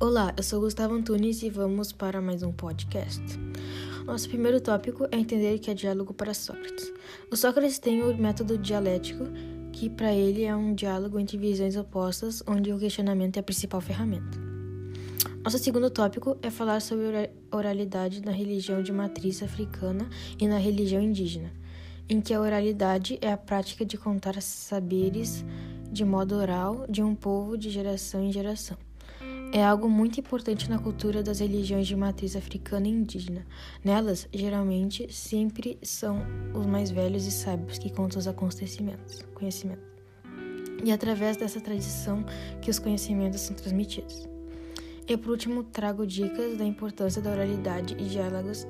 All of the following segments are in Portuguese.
Olá, eu sou Gustavo Antunes e vamos para mais um podcast. Nosso primeiro tópico é entender o que é diálogo para Sócrates. O Sócrates tem o método dialético, que para ele é um diálogo entre visões opostas, onde o questionamento é a principal ferramenta. Nosso segundo tópico é falar sobre oralidade na religião de matriz africana e na religião indígena, em que a oralidade é a prática de contar saberes de modo oral de um povo de geração em geração é algo muito importante na cultura das religiões de matriz africana e indígena. Nelas, geralmente, sempre são os mais velhos e sábios que contam os acontecimentos, conhecimentos. E é através dessa tradição que os conhecimentos são transmitidos. E por último, trago dicas da importância da oralidade e diálogos,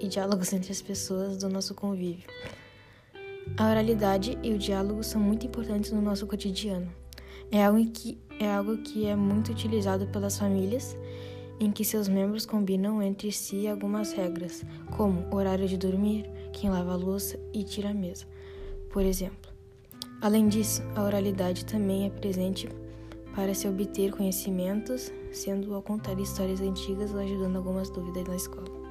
e diálogos entre as pessoas do nosso convívio. A oralidade e o diálogo são muito importantes no nosso cotidiano. É algo que é algo que é muito utilizado pelas famílias, em que seus membros combinam entre si algumas regras, como horário de dormir, quem lava a louça e tira a mesa, por exemplo. Além disso, a oralidade também é presente para se obter conhecimentos, sendo ao contar histórias antigas ou ajudando algumas dúvidas na escola.